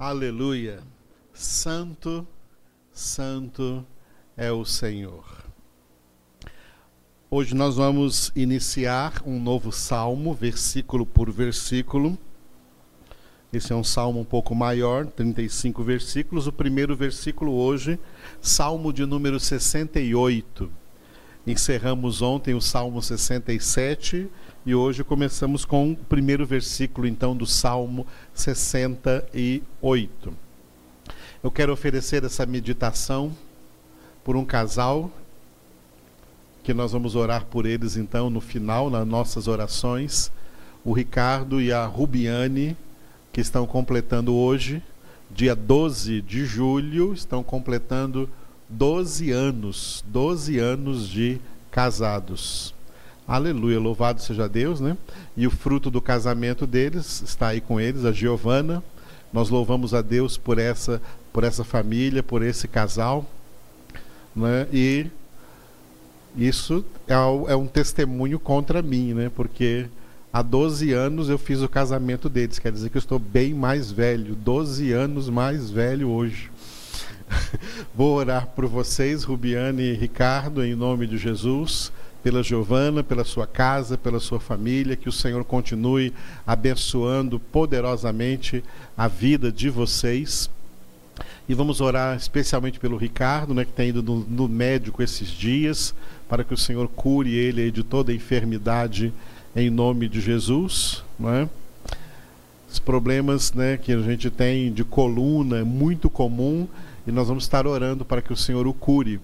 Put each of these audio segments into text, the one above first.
Aleluia. Santo, santo é o Senhor. Hoje nós vamos iniciar um novo salmo, versículo por versículo. Esse é um salmo um pouco maior, 35 versículos. O primeiro versículo hoje, salmo de número 68. Encerramos ontem o salmo 67 e hoje começamos com o primeiro versículo, então, do Salmo 68. Eu quero oferecer essa meditação por um casal, que nós vamos orar por eles, então, no final, nas nossas orações. O Ricardo e a Rubiane, que estão completando hoje, dia 12 de julho, estão completando 12 anos, 12 anos de casados. Aleluia, louvado seja Deus, né? E o fruto do casamento deles está aí com eles, a Giovana. Nós louvamos a Deus por essa, por essa família, por esse casal, né? E isso é, é um testemunho contra mim, né? Porque há 12 anos eu fiz o casamento deles, quer dizer que eu estou bem mais velho, 12 anos mais velho hoje. Vou orar por vocês, Rubiane e Ricardo, em nome de Jesus pela Giovana, pela sua casa, pela sua família, que o Senhor continue abençoando poderosamente a vida de vocês. E vamos orar especialmente pelo Ricardo, né, que tem ido no, no médico esses dias, para que o Senhor cure ele de toda enfermidade em nome de Jesus. Né? Os problemas né, que a gente tem de coluna é muito comum e nós vamos estar orando para que o Senhor o cure.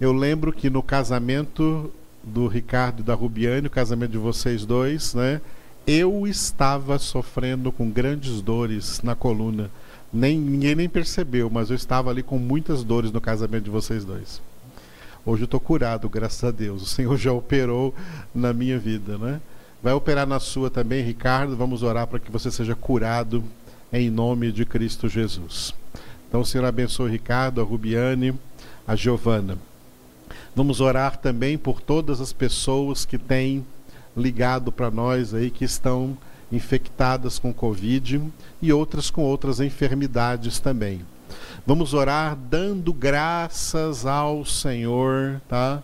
Eu lembro que no casamento do Ricardo e da Rubiane, o casamento de vocês dois, né? Eu estava sofrendo com grandes dores na coluna. Nem, ninguém nem percebeu, mas eu estava ali com muitas dores no casamento de vocês dois. Hoje eu estou curado, graças a Deus. O Senhor já operou na minha vida, né? Vai operar na sua também, Ricardo. Vamos orar para que você seja curado em nome de Cristo Jesus. Então, o Senhor abençoe Ricardo, a Rubiane, a Giovana. Vamos orar também por todas as pessoas que têm ligado para nós aí que estão infectadas com Covid e outras com outras enfermidades também. Vamos orar dando graças ao Senhor, tá?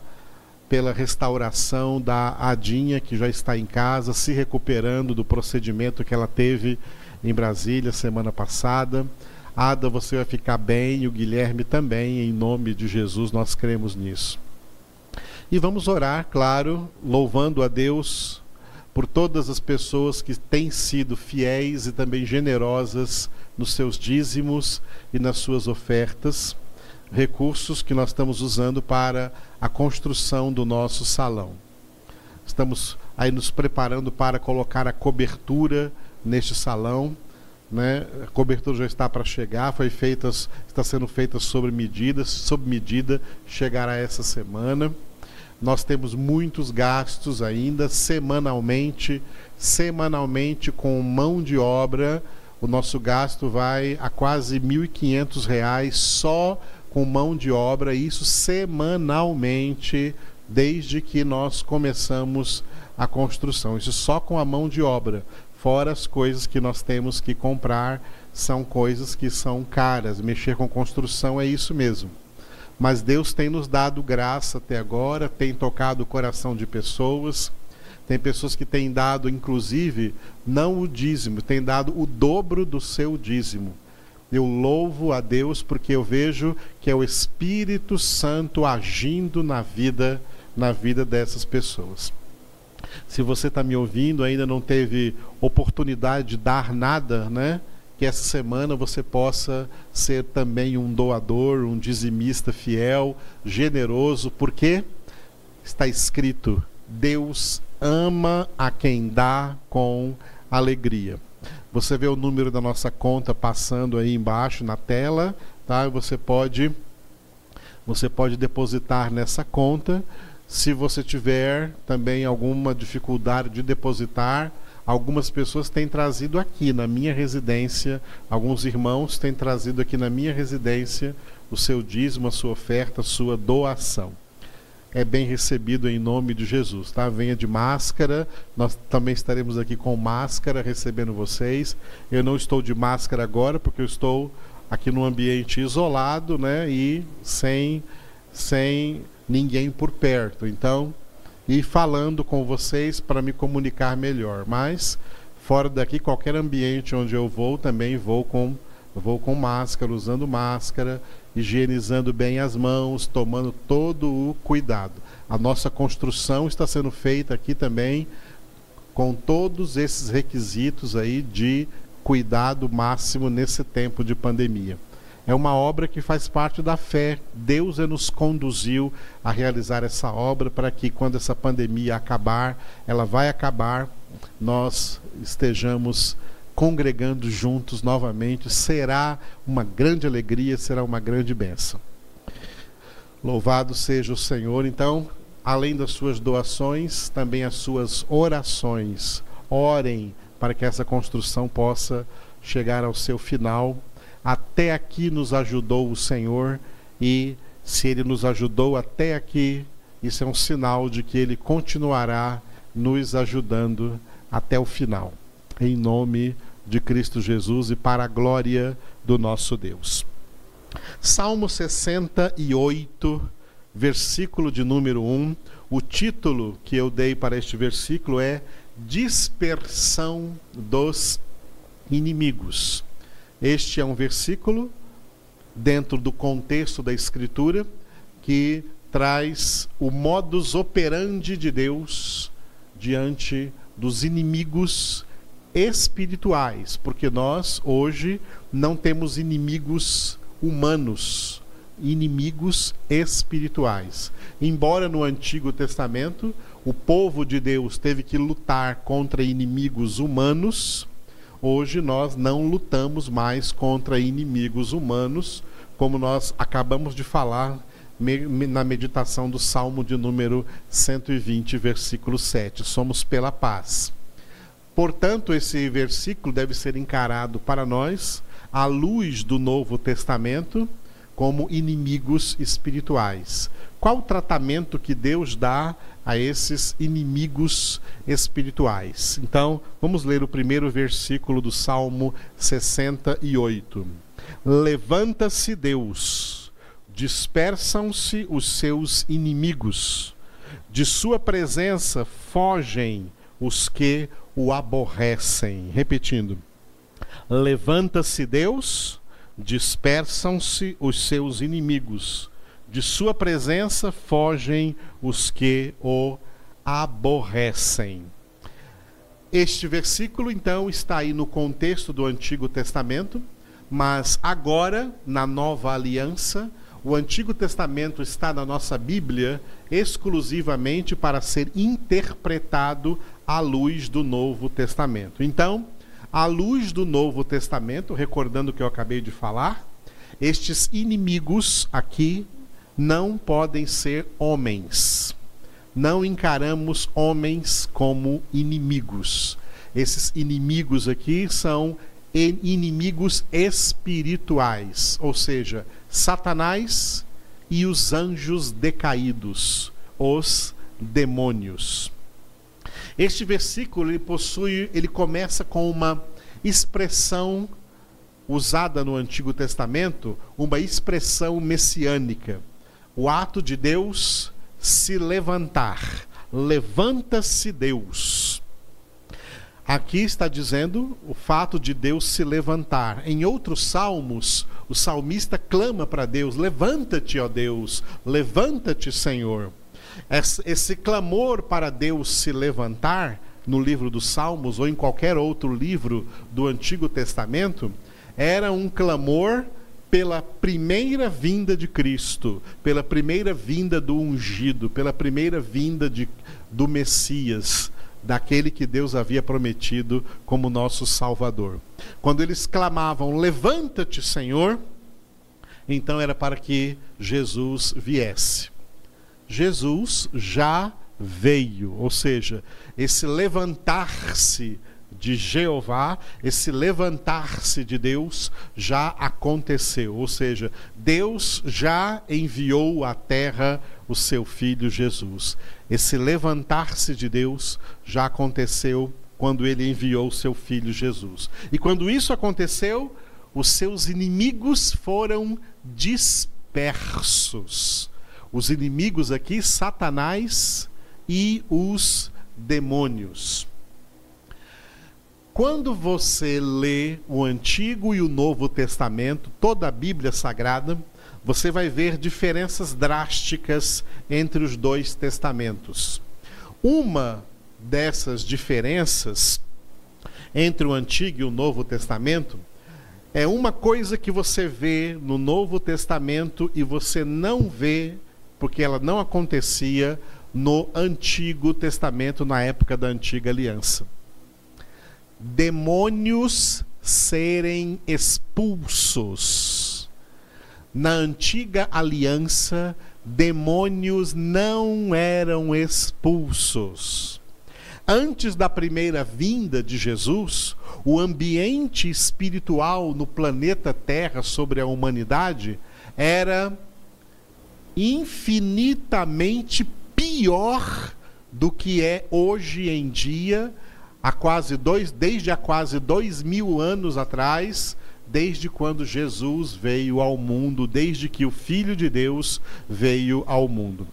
Pela restauração da Adinha que já está em casa, se recuperando do procedimento que ela teve em Brasília semana passada. Ada, você vai ficar bem, o Guilherme também, em nome de Jesus, nós cremos nisso. E vamos orar, claro, louvando a Deus por todas as pessoas que têm sido fiéis e também generosas nos seus dízimos e nas suas ofertas, recursos que nós estamos usando para a construção do nosso salão. Estamos aí nos preparando para colocar a cobertura neste salão. Né? A cobertura já está para chegar, foi feita, está sendo feita sobre medidas, sob medida, chegará essa semana. Nós temos muitos gastos ainda semanalmente, semanalmente com mão de obra. O nosso gasto vai a quase R$ 1.500 só com mão de obra, isso semanalmente, desde que nós começamos a construção. Isso só com a mão de obra. Fora as coisas que nós temos que comprar, são coisas que são caras. Mexer com construção é isso mesmo mas Deus tem nos dado graça até agora, tem tocado o coração de pessoas. Tem pessoas que têm dado, inclusive, não o dízimo, têm dado o dobro do seu dízimo. Eu louvo a Deus porque eu vejo que é o Espírito Santo agindo na vida, na vida dessas pessoas. Se você está me ouvindo, ainda não teve oportunidade de dar nada, né? que essa semana você possa ser também um doador, um dizimista fiel, generoso, porque está escrito: Deus ama a quem dá com alegria. Você vê o número da nossa conta passando aí embaixo na tela, tá? Você pode você pode depositar nessa conta. Se você tiver também alguma dificuldade de depositar, algumas pessoas têm trazido aqui na minha residência, alguns irmãos têm trazido aqui na minha residência o seu dízimo, a sua oferta, a sua doação. é bem recebido em nome de Jesus, tá? Venha de máscara, nós também estaremos aqui com máscara recebendo vocês. Eu não estou de máscara agora porque eu estou aqui num ambiente isolado, né? E sem, sem ninguém por perto. Então, e falando com vocês para me comunicar melhor. Mas fora daqui, qualquer ambiente onde eu vou, também vou com vou com máscara, usando máscara, higienizando bem as mãos, tomando todo o cuidado. A nossa construção está sendo feita aqui também com todos esses requisitos aí de cuidado máximo nesse tempo de pandemia. É uma obra que faz parte da fé. Deus nos conduziu a realizar essa obra para que quando essa pandemia acabar, ela vai acabar, nós estejamos congregando juntos novamente. Será uma grande alegria, será uma grande bênção. Louvado seja o Senhor. Então, além das suas doações, também as suas orações. Orem para que essa construção possa chegar ao seu final. Até aqui nos ajudou o Senhor e se ele nos ajudou até aqui, isso é um sinal de que ele continuará nos ajudando até o final. Em nome de Cristo Jesus e para a glória do nosso Deus. Salmo 68, versículo de número 1. O título que eu dei para este versículo é dispersão dos inimigos. Este é um versículo dentro do contexto da Escritura que traz o modus operandi de Deus diante dos inimigos espirituais, porque nós hoje não temos inimigos humanos, inimigos espirituais. Embora no Antigo Testamento o povo de Deus teve que lutar contra inimigos humanos, hoje nós não lutamos mais contra inimigos humanos, como nós acabamos de falar na meditação do Salmo de número 120, versículo 7. Somos pela paz. Portanto, esse versículo deve ser encarado para nós à luz do Novo Testamento como inimigos espirituais. Qual o tratamento que Deus dá a esses inimigos espirituais? Então, vamos ler o primeiro versículo do Salmo 68. Levanta-se Deus, dispersam-se os seus inimigos, de sua presença fogem os que o aborrecem. Repetindo: Levanta-se Deus, dispersam-se os seus inimigos, de sua presença fogem os que o aborrecem. Este versículo, então, está aí no contexto do Antigo Testamento, mas agora, na nova aliança, o Antigo Testamento está na nossa Bíblia exclusivamente para ser interpretado à luz do Novo Testamento. Então, à luz do Novo Testamento, recordando o que eu acabei de falar, estes inimigos aqui não podem ser homens. Não encaramos homens como inimigos. Esses inimigos aqui são inimigos espirituais, ou seja, Satanás e os anjos decaídos, os demônios. Este versículo ele possui, ele começa com uma expressão usada no Antigo Testamento, uma expressão messiânica. O ato de Deus se levantar. Levanta-se Deus. Aqui está dizendo o fato de Deus se levantar. Em outros salmos, o salmista clama para Deus: Levanta-te, ó Deus, levanta-te, Senhor. Esse clamor para Deus se levantar no livro dos Salmos ou em qualquer outro livro do Antigo Testamento era um clamor pela primeira vinda de Cristo, pela primeira vinda do ungido, pela primeira vinda de, do Messias, daquele que Deus havia prometido como nosso Salvador. Quando eles clamavam: Levanta-te, Senhor, então era para que Jesus viesse. Jesus já veio, ou seja, esse levantar-se de Jeová, esse levantar-se de Deus já aconteceu. Ou seja, Deus já enviou à terra o seu filho Jesus. Esse levantar-se de Deus já aconteceu quando ele enviou o seu filho Jesus. E quando isso aconteceu, os seus inimigos foram dispersos. Os inimigos aqui, Satanás e os demônios. Quando você lê o Antigo e o Novo Testamento, toda a Bíblia Sagrada, você vai ver diferenças drásticas entre os dois testamentos. Uma dessas diferenças entre o Antigo e o Novo Testamento é uma coisa que você vê no Novo Testamento e você não vê, porque ela não acontecia no Antigo Testamento, na época da Antiga Aliança. Demônios serem expulsos. Na Antiga Aliança, demônios não eram expulsos. Antes da primeira vinda de Jesus, o ambiente espiritual no planeta Terra sobre a humanidade era infinitamente pior do que é hoje em dia, há quase dois, desde há quase dois mil anos atrás, desde quando Jesus veio ao mundo, desde que o Filho de Deus veio ao mundo.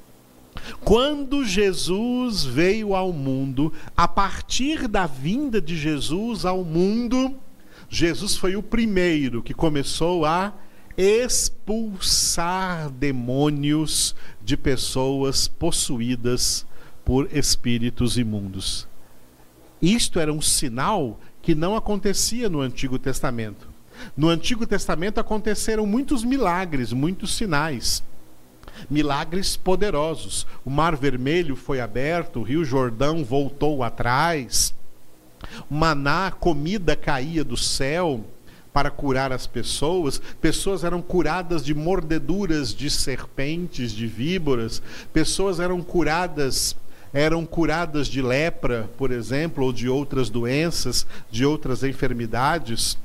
Quando Jesus veio ao mundo, a partir da vinda de Jesus ao mundo, Jesus foi o primeiro que começou a expulsar demônios de pessoas possuídas por espíritos imundos. Isto era um sinal que não acontecia no Antigo Testamento. No Antigo Testamento aconteceram muitos milagres, muitos sinais. Milagres poderosos. O Mar Vermelho foi aberto, o Rio Jordão voltou atrás. Maná, comida caía do céu para curar as pessoas. Pessoas eram curadas de mordeduras de serpentes, de víboras. Pessoas eram curadas eram curadas de lepra, por exemplo, ou de outras doenças, de outras enfermidades.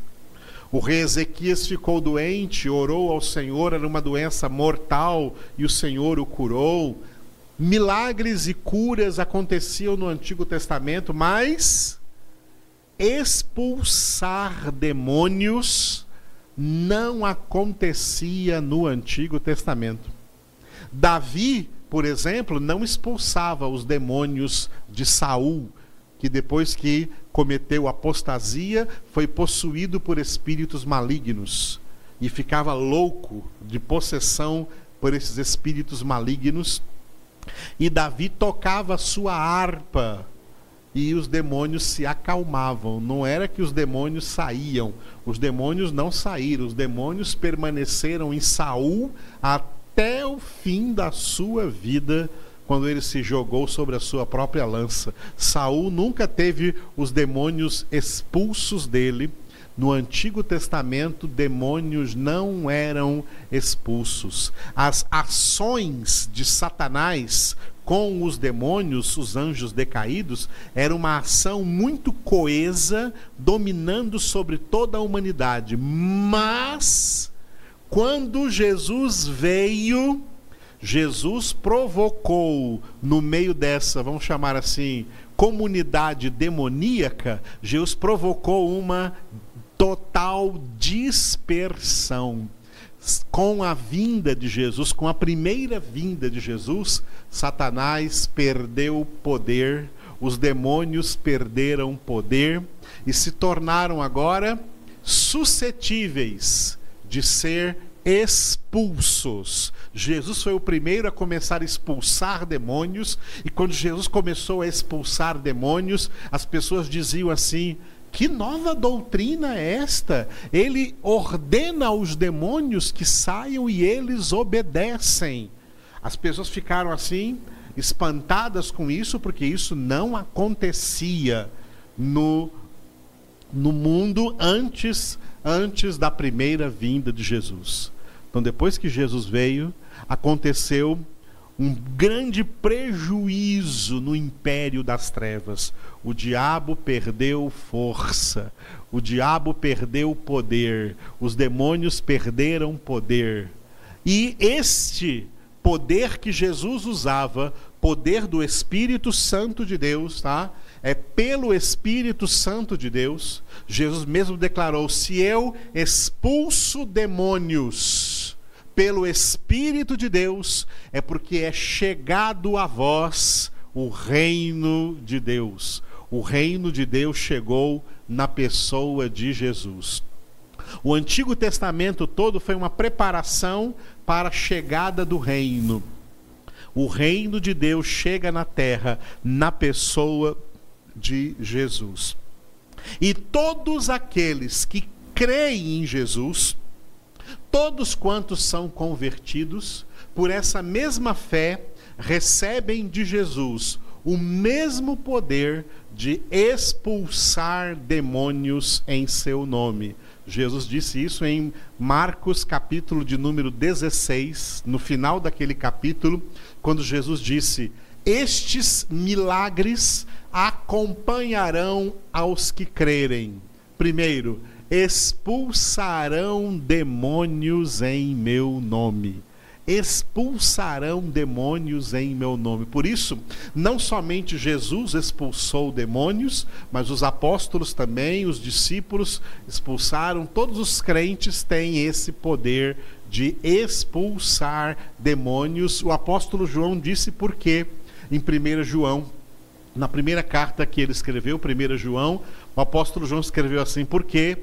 O rei Ezequias ficou doente, orou ao Senhor, era uma doença mortal e o Senhor o curou. Milagres e curas aconteciam no Antigo Testamento, mas expulsar demônios não acontecia no Antigo Testamento. Davi, por exemplo, não expulsava os demônios de Saul, que depois que cometeu apostasia, foi possuído por espíritos malignos e ficava louco de possessão por esses espíritos malignos. E Davi tocava sua harpa e os demônios se acalmavam. Não era que os demônios saíam, os demônios não saíram, os demônios permaneceram em Saul até o fim da sua vida, quando ele se jogou sobre a sua própria lança. Saul nunca teve os demônios expulsos dele. No Antigo Testamento, demônios não eram expulsos. As ações de Satanás com os demônios, os anjos decaídos, era uma ação muito coesa, dominando sobre toda a humanidade. Mas, quando Jesus veio, Jesus provocou no meio dessa, vamos chamar assim, comunidade demoníaca, Jesus provocou uma total dispersão. Com a vinda de Jesus, com a primeira vinda de Jesus, Satanás perdeu poder, os demônios perderam poder e se tornaram agora suscetíveis de ser expulsos. Jesus foi o primeiro a começar a expulsar demônios, e quando Jesus começou a expulsar demônios, as pessoas diziam assim: que nova doutrina é esta? Ele ordena aos demônios que saiam e eles obedecem. As pessoas ficaram assim, espantadas com isso, porque isso não acontecia no, no mundo antes, antes da primeira vinda de Jesus. Então, depois que Jesus veio, aconteceu um grande prejuízo no império das trevas. O diabo perdeu força, o diabo perdeu poder, os demônios perderam poder. E este poder que Jesus usava, poder do Espírito Santo de Deus, tá? É pelo Espírito Santo de Deus. Jesus mesmo declarou: se eu expulso demônios pelo Espírito de Deus, é porque é chegado a vós o reino de Deus. O reino de Deus chegou na pessoa de Jesus. O Antigo Testamento todo foi uma preparação para a chegada do reino. O reino de Deus chega na terra na pessoa de Jesus. E todos aqueles que creem em Jesus, todos quantos são convertidos, por essa mesma fé, recebem de Jesus o mesmo poder de expulsar demônios em seu nome. Jesus disse isso em Marcos, capítulo de número 16, no final daquele capítulo, quando Jesus disse: Estes milagres acompanharão aos que crerem. Primeiro, expulsarão demônios em meu nome expulsarão demônios em meu nome. Por isso, não somente Jesus expulsou demônios, mas os apóstolos também, os discípulos expulsaram, todos os crentes têm esse poder de expulsar demônios. O apóstolo João disse por quê em 1 João. Na primeira carta que ele escreveu, 1 João, o apóstolo João escreveu assim: porque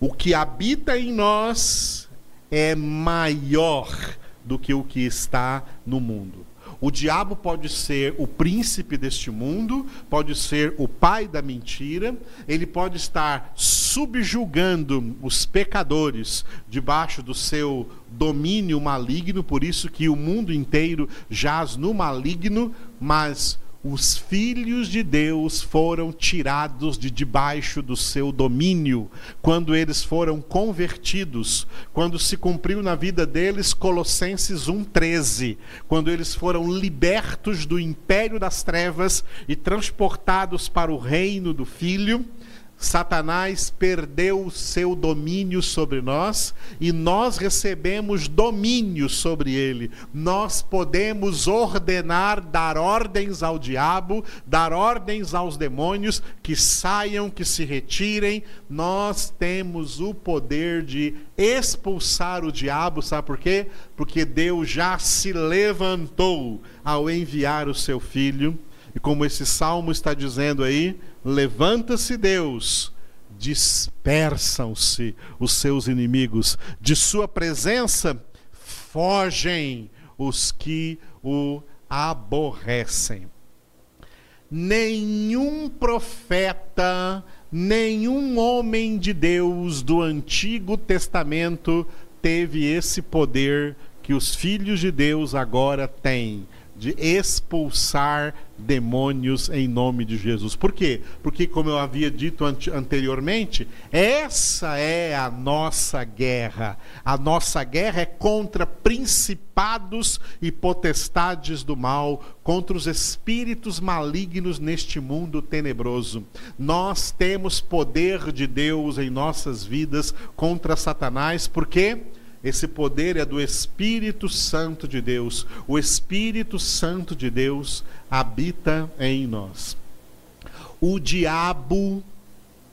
o que habita em nós é maior do que o que está no mundo. O diabo pode ser o príncipe deste mundo, pode ser o pai da mentira, ele pode estar subjugando os pecadores debaixo do seu domínio maligno, por isso que o mundo inteiro jaz no maligno, mas os filhos de Deus foram tirados de debaixo do seu domínio, quando eles foram convertidos, quando se cumpriu na vida deles Colossenses 1:13, quando eles foram libertos do império das trevas e transportados para o reino do filho Satanás perdeu o seu domínio sobre nós e nós recebemos domínio sobre ele. Nós podemos ordenar, dar ordens ao diabo, dar ordens aos demônios que saiam, que se retirem. Nós temos o poder de expulsar o diabo, sabe por quê? Porque Deus já se levantou ao enviar o seu filho. E como esse salmo está dizendo aí, Levanta-se Deus, dispersam-se os seus inimigos, de sua presença fogem os que o aborrecem. Nenhum profeta, nenhum homem de Deus do Antigo Testamento teve esse poder que os filhos de Deus agora têm de expulsar demônios em nome de Jesus. Por quê? Porque, como eu havia dito anteriormente, essa é a nossa guerra. A nossa guerra é contra principados e potestades do mal, contra os espíritos malignos neste mundo tenebroso. Nós temos poder de Deus em nossas vidas contra Satanás, porque quê? Esse poder é do Espírito Santo de Deus. O Espírito Santo de Deus habita em nós. O diabo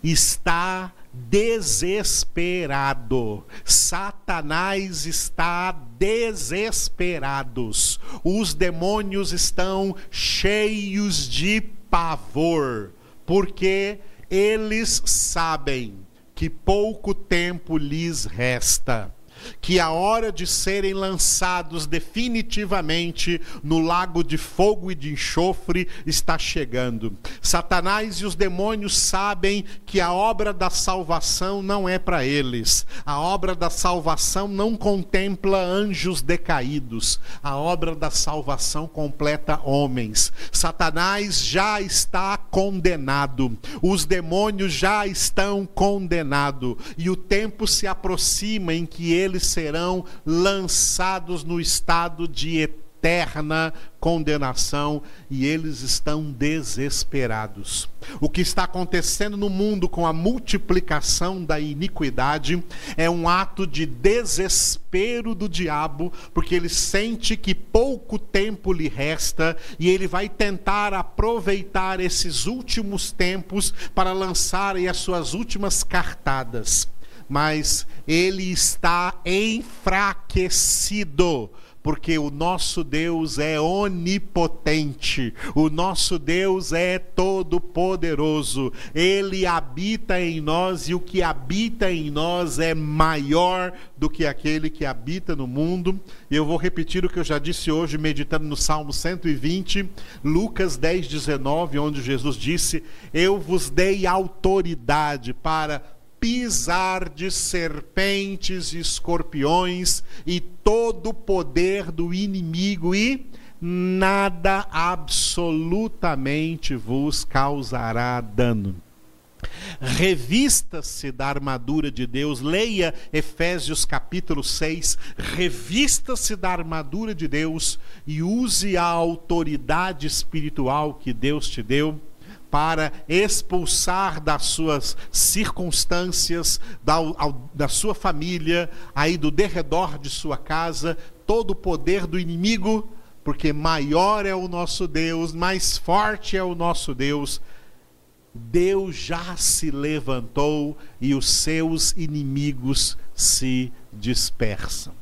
está desesperado. Satanás está desesperado. Os demônios estão cheios de pavor, porque eles sabem que pouco tempo lhes resta que a hora de serem lançados definitivamente no lago de fogo e de enxofre está chegando. Satanás e os demônios sabem que a obra da salvação não é para eles. A obra da salvação não contempla anjos decaídos. A obra da salvação completa homens. Satanás já está condenado. Os demônios já estão condenados. E o tempo se aproxima em que eles serão lançados no estado de eterna condenação e eles estão desesperados. O que está acontecendo no mundo com a multiplicação da iniquidade é um ato de desespero do diabo, porque ele sente que pouco tempo lhe resta e ele vai tentar aproveitar esses últimos tempos para lançar as suas últimas cartadas. Mas ele está enfraquecido porque o nosso Deus é onipotente, o nosso Deus é todo-poderoso, ele habita em nós e o que habita em nós é maior do que aquele que habita no mundo. E eu vou repetir o que eu já disse hoje, meditando no Salmo 120, Lucas 10, 19, onde Jesus disse: Eu vos dei autoridade para pisar de serpentes e escorpiões e todo o poder do inimigo e nada absolutamente vos causará dano. Revista-se da armadura de Deus, leia Efésios capítulo 6, revista-se da armadura de Deus e use a autoridade espiritual que Deus te deu para expulsar das suas circunstâncias, da, ao, da sua família, aí do derredor de sua casa, todo o poder do inimigo, porque maior é o nosso Deus, mais forte é o nosso Deus. Deus já se levantou e os seus inimigos se dispersam.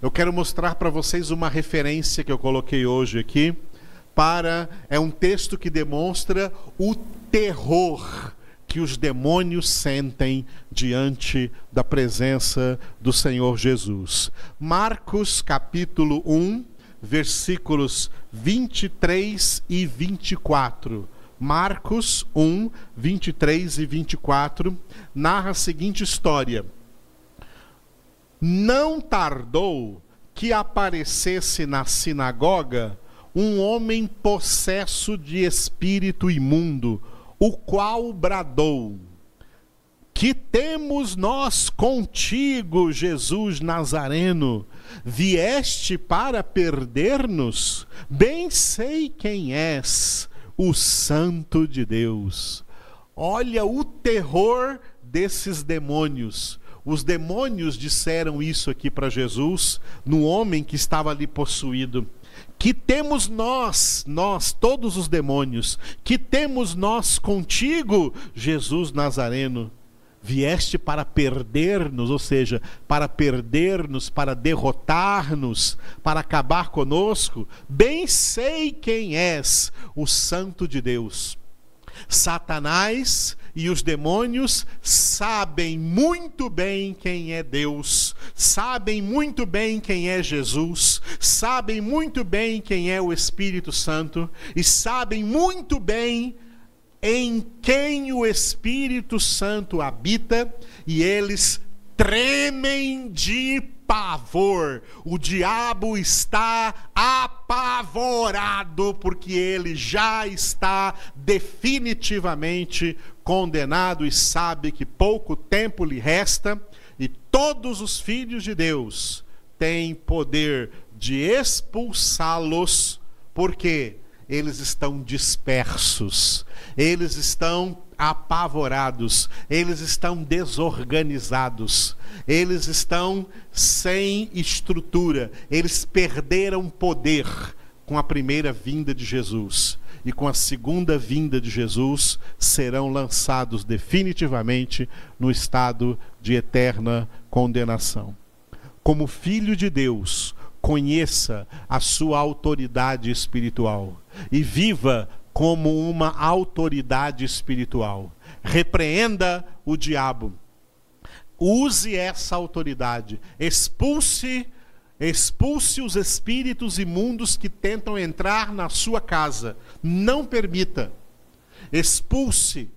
Eu quero mostrar para vocês uma referência que eu coloquei hoje aqui para é um texto que demonstra o terror que os demônios sentem diante da presença do Senhor Jesus. Marcos capítulo 1, versículos 23 e 24. Marcos 1, 23 e 24 narra a seguinte história: Não tardou que aparecesse na sinagoga um homem possesso de espírito imundo, o qual bradou: Que temos nós contigo, Jesus Nazareno? Vieste para perder-nos? Bem sei quem és, o Santo de Deus. Olha o terror desses demônios. Os demônios disseram isso aqui para Jesus, no homem que estava ali possuído que temos nós, nós, todos os demônios, que temos nós contigo, Jesus Nazareno? Vieste para perder-nos, ou seja, para perder-nos, para derrotar-nos, para acabar conosco? Bem sei quem és, o Santo de Deus. Satanás e os demônios sabem muito bem quem é Deus, sabem muito bem quem é Jesus, sabem muito bem quem é o Espírito Santo e sabem muito bem em quem o Espírito Santo habita e eles tremem de pavor. O diabo está apavorado porque ele já está definitivamente condenado e sabe que pouco tempo lhe resta e todos os filhos de Deus têm poder de expulsá-los porque eles estão dispersos, eles estão apavorados, eles estão desorganizados, eles estão sem estrutura, eles perderam poder com a primeira vinda de Jesus. E com a segunda vinda de Jesus serão lançados definitivamente no estado de eterna condenação. Como filho de Deus, conheça a sua autoridade espiritual e viva como uma autoridade espiritual. Repreenda o diabo. Use essa autoridade. Expulse expulse os espíritos imundos que tentam entrar na sua casa. Não permita. Expulse.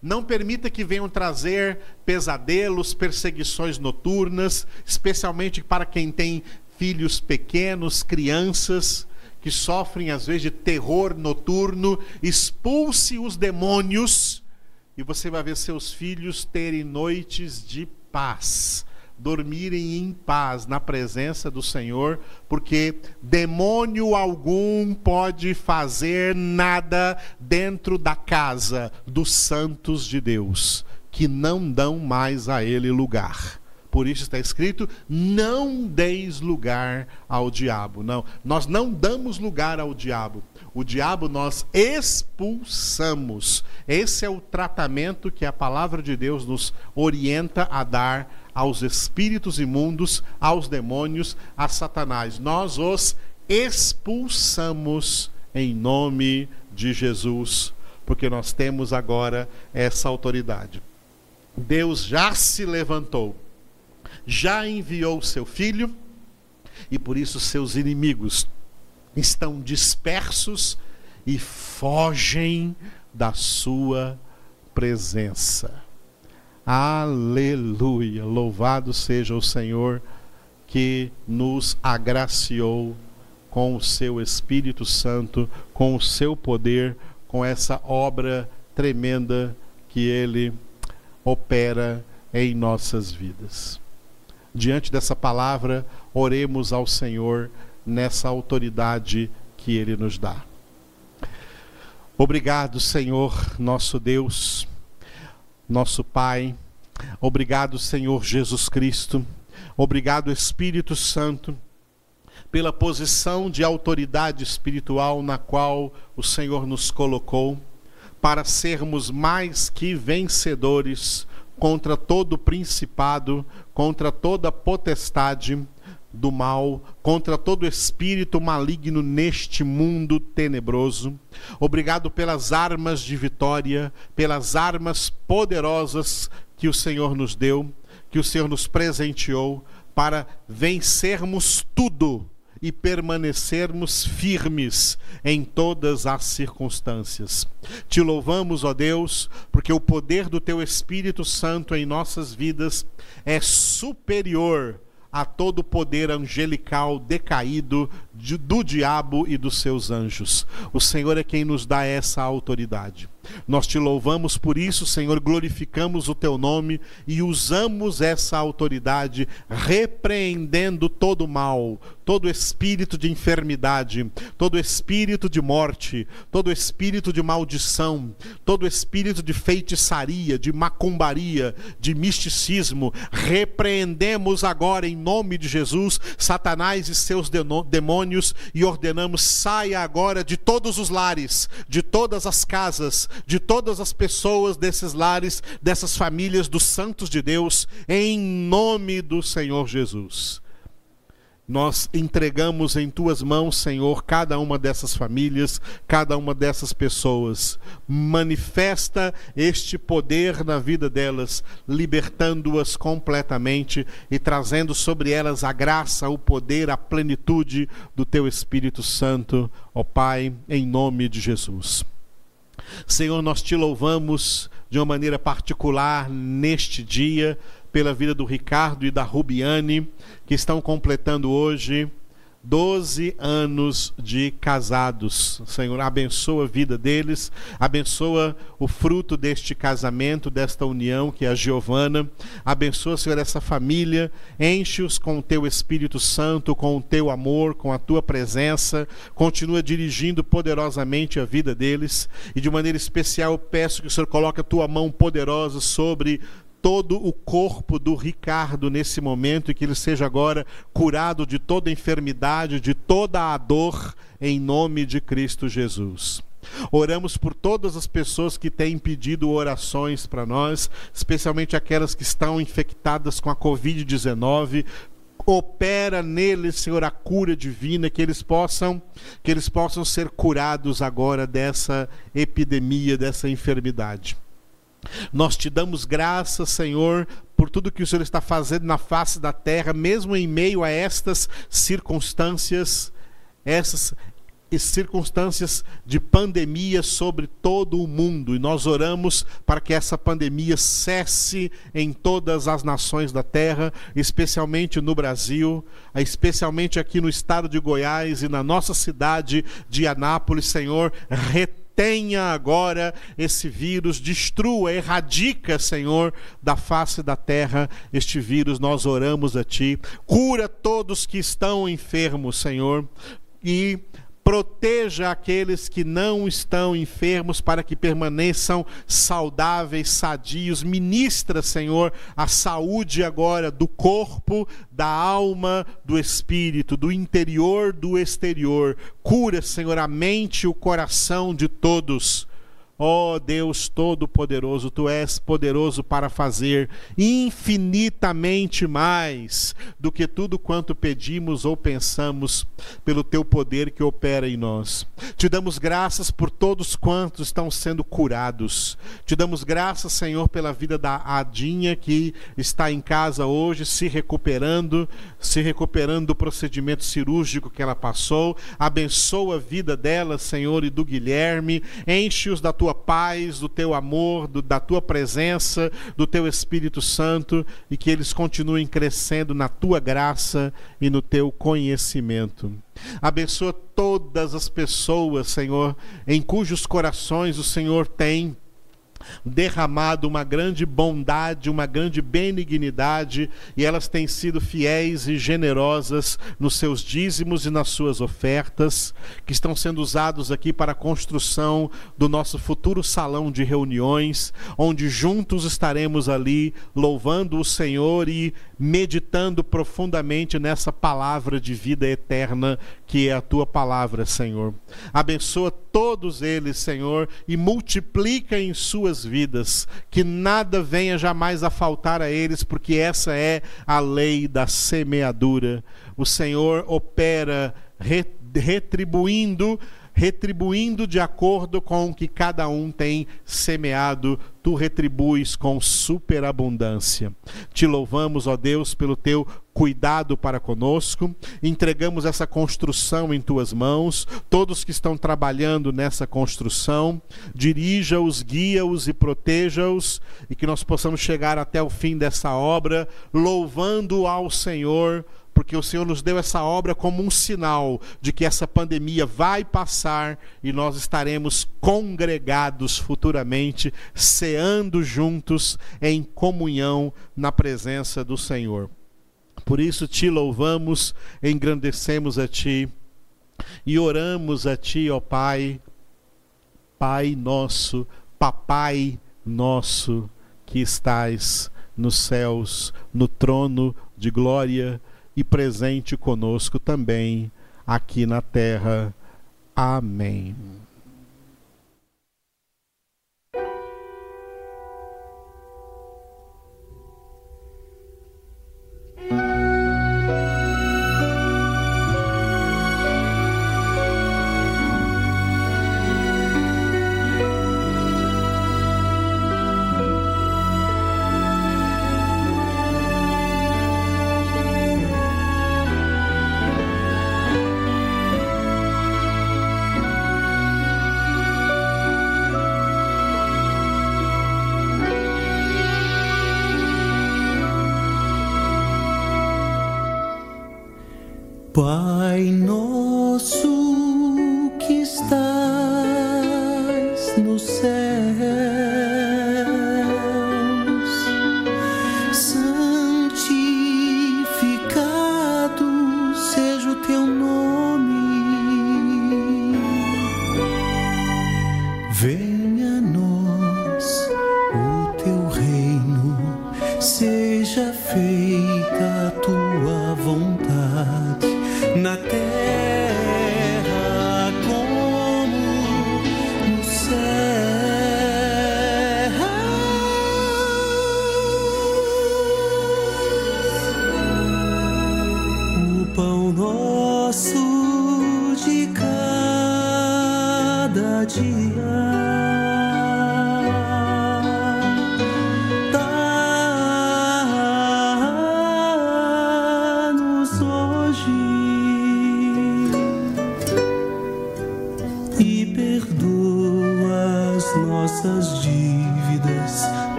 Não permita que venham trazer pesadelos, perseguições noturnas, especialmente para quem tem filhos pequenos, crianças que sofrem às vezes de terror noturno, expulse os demônios e você vai ver seus filhos terem noites de paz, dormirem em paz na presença do Senhor, porque demônio algum pode fazer nada dentro da casa dos santos de Deus, que não dão mais a ele lugar. Por isso está escrito: não deis lugar ao diabo. Não, nós não damos lugar ao diabo. O diabo nós expulsamos. Esse é o tratamento que a palavra de Deus nos orienta a dar aos espíritos imundos, aos demônios, a Satanás. Nós os expulsamos em nome de Jesus, porque nós temos agora essa autoridade. Deus já se levantou já enviou seu filho e por isso seus inimigos estão dispersos e fogem da sua presença. Aleluia! Louvado seja o Senhor que nos agraciou com o seu Espírito Santo, com o seu poder, com essa obra tremenda que ele opera em nossas vidas diante dessa palavra, oremos ao Senhor nessa autoridade que Ele nos dá. Obrigado, Senhor, nosso Deus, nosso Pai. Obrigado, Senhor Jesus Cristo. Obrigado, Espírito Santo, pela posição de autoridade espiritual na qual o Senhor nos colocou, para sermos mais que vencedores contra todo principado, contra toda potestade do mal, contra todo espírito maligno neste mundo tenebroso. Obrigado pelas armas de vitória, pelas armas poderosas que o Senhor nos deu, que o Senhor nos presenteou para vencermos tudo e permanecermos firmes em todas as circunstâncias. Te louvamos, ó Deus, porque o poder do teu Espírito Santo em nossas vidas é superior a todo poder angelical decaído de, do diabo e dos seus anjos. O Senhor é quem nos dá essa autoridade. Nós te louvamos por isso, Senhor, glorificamos o teu nome e usamos essa autoridade repreendendo todo mal, todo espírito de enfermidade, todo espírito de morte, todo espírito de maldição, todo espírito de feitiçaria, de macumbaria, de misticismo. Repreendemos agora em nome de Jesus Satanás e seus demônios e ordenamos saia agora de todos os lares, de todas as casas, de todas as pessoas desses lares, dessas famílias dos santos de Deus, em nome do Senhor Jesus. Nós entregamos em tuas mãos, Senhor, cada uma dessas famílias, cada uma dessas pessoas. Manifesta este poder na vida delas, libertando-as completamente e trazendo sobre elas a graça, o poder, a plenitude do teu Espírito Santo, ó Pai, em nome de Jesus. Senhor, nós te louvamos de uma maneira particular neste dia pela vida do Ricardo e da Rubiane, que estão completando hoje 12 anos de casados. Senhor, abençoa a vida deles, abençoa o fruto deste casamento, desta união que é a Giovana. Abençoa, Senhor, essa família, enche-os com o teu Espírito Santo, com o teu amor, com a tua presença. Continua dirigindo poderosamente a vida deles e de maneira especial eu peço que o Senhor coloque a tua mão poderosa sobre todo o corpo do Ricardo nesse momento e que ele seja agora curado de toda enfermidade, de toda a dor, em nome de Cristo Jesus. Oramos por todas as pessoas que têm pedido orações para nós, especialmente aquelas que estão infectadas com a Covid-19, opera neles, Senhor, a cura divina, que eles possam, que eles possam ser curados agora dessa epidemia, dessa enfermidade. Nós te damos graças, Senhor, por tudo que o Senhor está fazendo na face da terra, mesmo em meio a estas circunstâncias, essas circunstâncias de pandemia sobre todo o mundo. E nós oramos para que essa pandemia cesse em todas as nações da terra, especialmente no Brasil, especialmente aqui no estado de Goiás e na nossa cidade de Anápolis, Senhor, detenha agora esse vírus, destrua, erradica, Senhor, da face da terra este vírus. Nós oramos a Ti. Cura todos que estão enfermos, Senhor. E proteja aqueles que não estão enfermos para que permaneçam saudáveis, sadios. Ministra, Senhor, a saúde agora do corpo, da alma, do espírito, do interior, do exterior. Cura, Senhor, a mente e o coração de todos Ó oh, Deus Todo-Poderoso, tu és poderoso para fazer infinitamente mais do que tudo quanto pedimos ou pensamos, pelo teu poder que opera em nós. Te damos graças por todos quantos estão sendo curados. Te damos graças, Senhor, pela vida da Adinha que está em casa hoje, se recuperando, se recuperando do procedimento cirúrgico que ela passou. Abençoa a vida dela, Senhor, e do Guilherme. Enche-os da tua tua paz, do teu amor, do, da tua presença, do teu Espírito Santo e que eles continuem crescendo na tua graça e no teu conhecimento. Abençoa todas as pessoas, Senhor, em cujos corações o Senhor tem derramado uma grande bondade, uma grande benignidade, e elas têm sido fiéis e generosas nos seus dízimos e nas suas ofertas, que estão sendo usados aqui para a construção do nosso futuro salão de reuniões, onde juntos estaremos ali louvando o Senhor e meditando profundamente nessa palavra de vida eterna que é a tua palavra, Senhor. Abençoa todos eles, Senhor, e multiplica em suas vidas, que nada venha jamais a faltar a eles, porque essa é a lei da semeadura. O Senhor opera retribuindo retribuindo de acordo com o que cada um tem semeado, tu retribuis com superabundância. Te louvamos, ó Deus, pelo teu cuidado para conosco. Entregamos essa construção em tuas mãos, todos que estão trabalhando nessa construção, dirija-os, guia-os e proteja-os, e que nós possamos chegar até o fim dessa obra, louvando ao Senhor porque o Senhor nos deu essa obra como um sinal de que essa pandemia vai passar e nós estaremos congregados futuramente, ceando juntos em comunhão na presença do Senhor. Por isso te louvamos, engrandecemos a ti e oramos a ti, ó Pai, Pai nosso, Papai nosso que estás nos céus, no trono de glória e presente conosco também aqui na terra. Amém.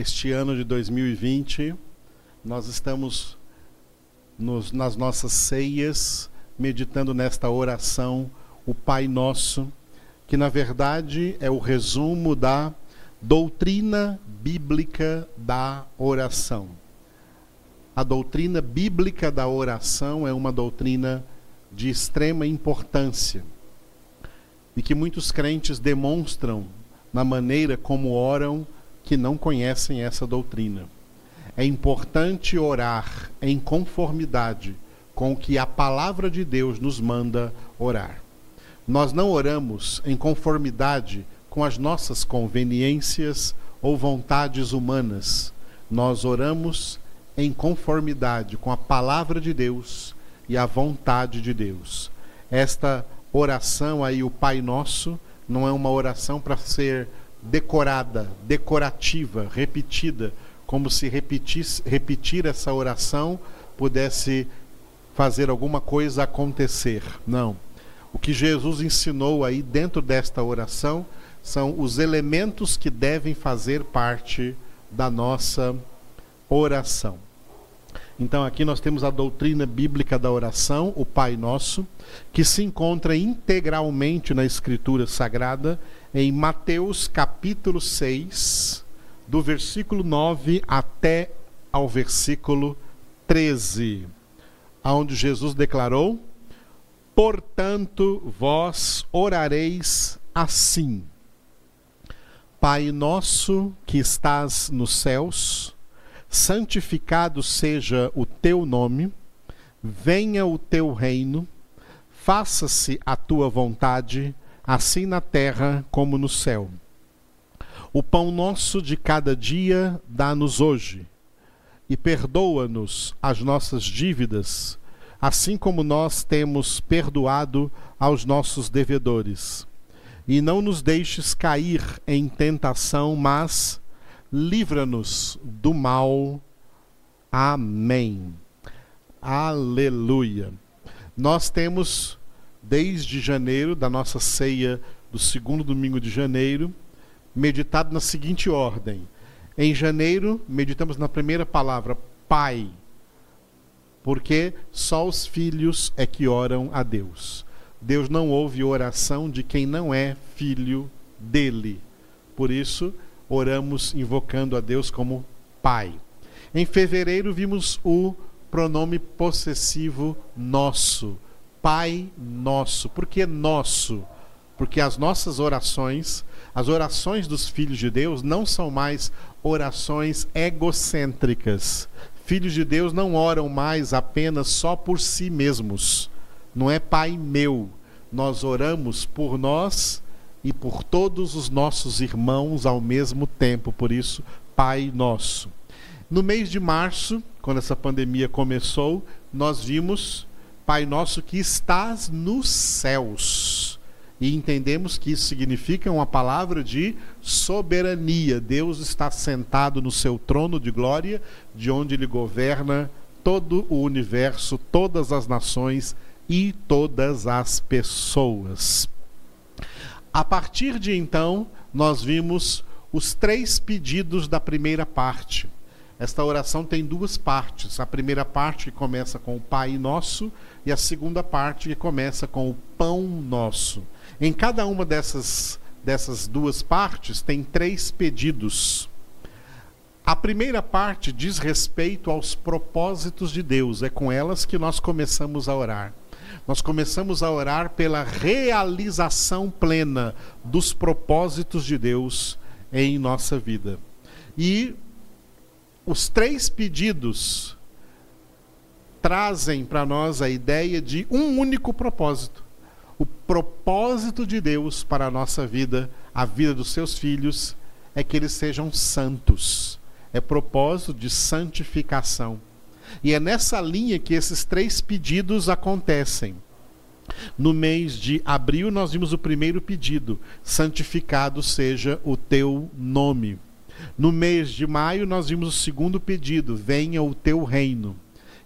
Este ano de 2020, nós estamos nos, nas nossas ceias, meditando nesta oração, o Pai Nosso, que na verdade é o resumo da doutrina bíblica da oração. A doutrina bíblica da oração é uma doutrina de extrema importância e que muitos crentes demonstram na maneira como oram que não conhecem essa doutrina. É importante orar em conformidade com o que a palavra de Deus nos manda orar. Nós não oramos em conformidade com as nossas conveniências ou vontades humanas. Nós oramos em conformidade com a palavra de Deus e a vontade de Deus. Esta oração aí, o Pai Nosso, não é uma oração para ser decorada, decorativa, repetida, como se repetisse, repetir essa oração pudesse fazer alguma coisa acontecer. Não. O que Jesus ensinou aí dentro desta oração são os elementos que devem fazer parte da nossa oração. Então aqui nós temos a doutrina bíblica da oração, o Pai Nosso, que se encontra integralmente na Escritura Sagrada em Mateus capítulo 6, do versículo 9 até ao versículo 13, onde Jesus declarou: Portanto, vós orareis assim: Pai nosso que estás nos céus, santificado seja o teu nome, venha o teu reino, faça-se a tua vontade, assim na terra como no céu. O pão nosso de cada dia dá-nos hoje, e perdoa-nos as nossas dívidas, assim como nós temos perdoado aos nossos devedores. E não nos deixes cair em tentação, mas livra-nos do mal. Amém. Aleluia. Nós temos, desde janeiro, da nossa ceia do segundo domingo de janeiro, meditado na seguinte ordem. Em janeiro, meditamos na primeira palavra, Pai, porque só os filhos é que oram a Deus. Deus não ouve oração de quem não é filho dele. Por isso, oramos invocando a Deus como Pai. Em fevereiro vimos o pronome possessivo nosso. Pai nosso. Por que nosso? Porque as nossas orações, as orações dos filhos de Deus, não são mais orações egocêntricas. Filhos de Deus não oram mais apenas só por si mesmos. Não é Pai meu. Nós oramos por nós e por todos os nossos irmãos ao mesmo tempo. Por isso, Pai Nosso. No mês de março, quando essa pandemia começou, nós vimos Pai Nosso que estás nos céus. E entendemos que isso significa uma palavra de soberania. Deus está sentado no seu trono de glória, de onde ele governa todo o universo, todas as nações e todas as pessoas. A partir de então, nós vimos os três pedidos da primeira parte. Esta oração tem duas partes. A primeira parte começa com o Pai Nosso e a segunda parte que começa com o Pão Nosso. Em cada uma dessas, dessas duas partes tem três pedidos. A primeira parte diz respeito aos propósitos de Deus, é com elas que nós começamos a orar nós começamos a orar pela realização plena dos propósitos de Deus em nossa vida. E os três pedidos trazem para nós a ideia de um único propósito. O propósito de Deus para a nossa vida, a vida dos seus filhos, é que eles sejam santos. É propósito de santificação. E é nessa linha que esses três pedidos acontecem. No mês de abril, nós vimos o primeiro pedido: santificado seja o teu nome. No mês de maio, nós vimos o segundo pedido: venha o teu reino.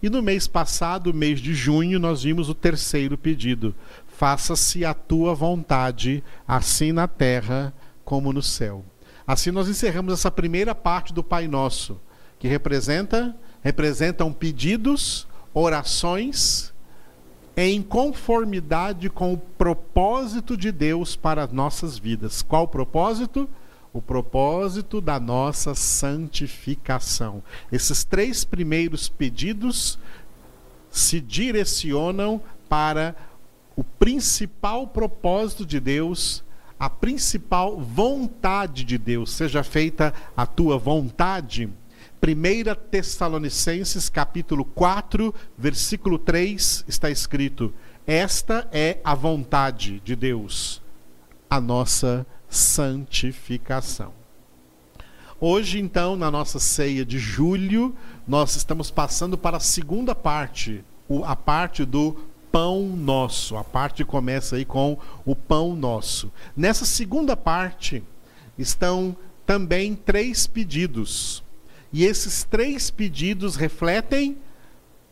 E no mês passado, mês de junho, nós vimos o terceiro pedido: faça-se a tua vontade, assim na terra como no céu. Assim nós encerramos essa primeira parte do Pai Nosso, que representa representam pedidos, orações em conformidade com o propósito de Deus para as nossas vidas. Qual o propósito? O propósito da nossa santificação. Esses três primeiros pedidos se direcionam para o principal propósito de Deus, a principal vontade de Deus. Seja feita a tua vontade 1 Tessalonicenses capítulo 4, versículo 3, está escrito: Esta é a vontade de Deus, a nossa santificação. Hoje, então, na nossa ceia de julho, nós estamos passando para a segunda parte, a parte do pão nosso. A parte começa aí com o pão nosso. Nessa segunda parte estão também três pedidos. E esses três pedidos refletem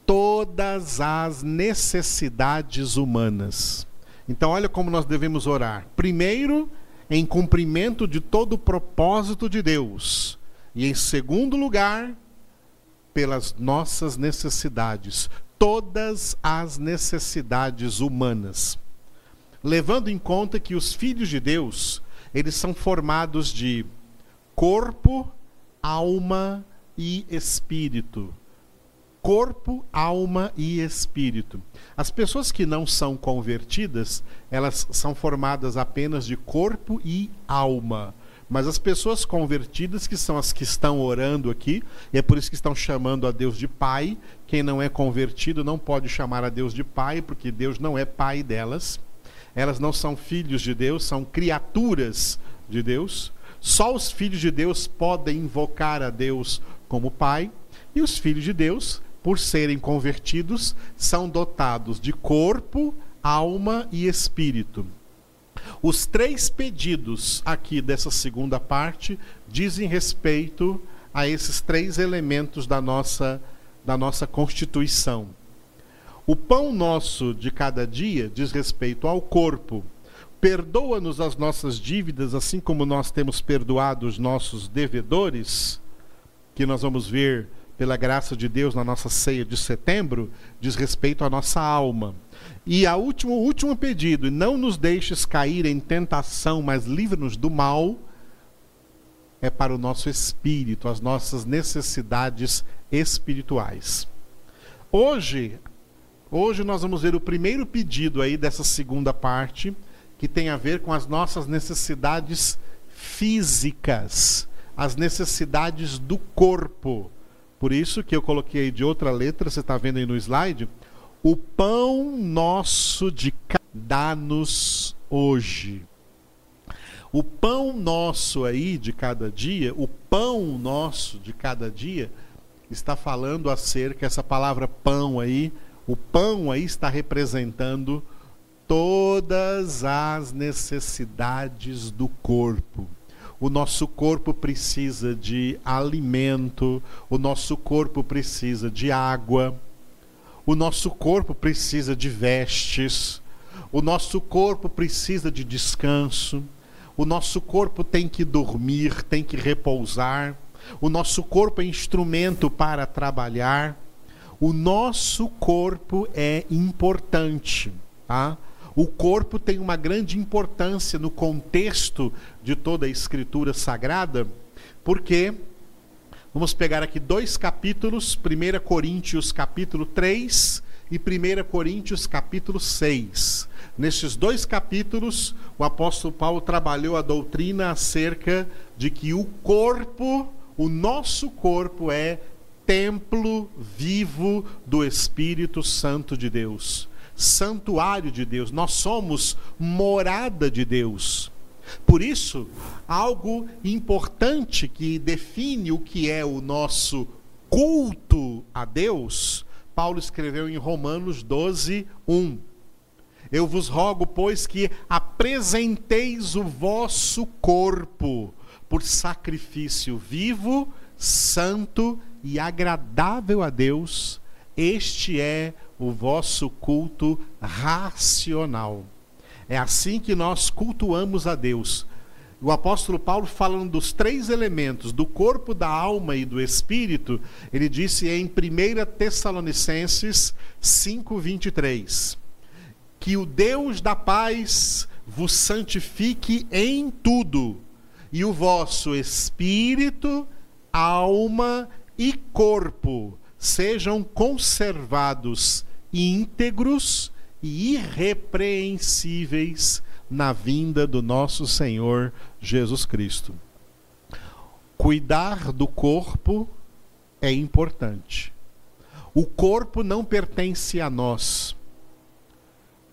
todas as necessidades humanas. Então, olha como nós devemos orar. Primeiro, em cumprimento de todo o propósito de Deus. E em segundo lugar, pelas nossas necessidades, todas as necessidades humanas. Levando em conta que os filhos de Deus, eles são formados de corpo, alma e espírito. Corpo, alma e espírito. As pessoas que não são convertidas, elas são formadas apenas de corpo e alma. Mas as pessoas convertidas, que são as que estão orando aqui, e é por isso que estão chamando a Deus de Pai. Quem não é convertido não pode chamar a Deus de Pai, porque Deus não é Pai delas. Elas não são filhos de Deus, são criaturas de Deus. Só os filhos de Deus podem invocar a Deus como Pai, e os filhos de Deus, por serem convertidos, são dotados de corpo, alma e espírito. Os três pedidos aqui dessa segunda parte dizem respeito a esses três elementos da nossa, da nossa constituição. O pão nosso de cada dia diz respeito ao corpo. Perdoa-nos as nossas dívidas, assim como nós temos perdoado os nossos devedores que nós vamos ver pela graça de Deus na nossa ceia de setembro, diz respeito à nossa alma. E a último, último pedido, não nos deixes cair em tentação, mas livra-nos do mal, é para o nosso espírito, as nossas necessidades espirituais. Hoje, hoje nós vamos ver o primeiro pedido aí dessa segunda parte, que tem a ver com as nossas necessidades físicas as necessidades do corpo. Por isso que eu coloquei de outra letra, você está vendo aí no slide, o pão nosso de dá-nos hoje. O pão nosso aí de cada dia, o pão nosso de cada dia, está falando acerca, essa palavra pão aí, o pão aí está representando todas as necessidades do corpo. O nosso corpo precisa de alimento, o nosso corpo precisa de água, o nosso corpo precisa de vestes, o nosso corpo precisa de descanso, o nosso corpo tem que dormir, tem que repousar, o nosso corpo é instrumento para trabalhar. O nosso corpo é importante, tá? O corpo tem uma grande importância no contexto de toda a escritura sagrada, porque vamos pegar aqui dois capítulos, 1 Coríntios capítulo 3 e 1 Coríntios capítulo 6. Nestes dois capítulos, o apóstolo Paulo trabalhou a doutrina acerca de que o corpo, o nosso corpo é templo vivo do Espírito Santo de Deus santuário de Deus, nós somos morada de Deus. Por isso, algo importante que define o que é o nosso culto a Deus, Paulo escreveu em Romanos 12, 1. Eu vos rogo, pois, que apresenteis o vosso corpo por sacrifício vivo, santo e agradável a Deus. Este é o vosso culto racional. É assim que nós cultuamos a Deus. O apóstolo Paulo, falando dos três elementos, do corpo, da alma e do espírito, ele disse em 1 Tessalonicenses 5,23: Que o Deus da paz vos santifique em tudo, e o vosso espírito, alma e corpo sejam conservados íntegros e irrepreensíveis na vinda do nosso Senhor Jesus Cristo. Cuidar do corpo é importante. O corpo não pertence a nós.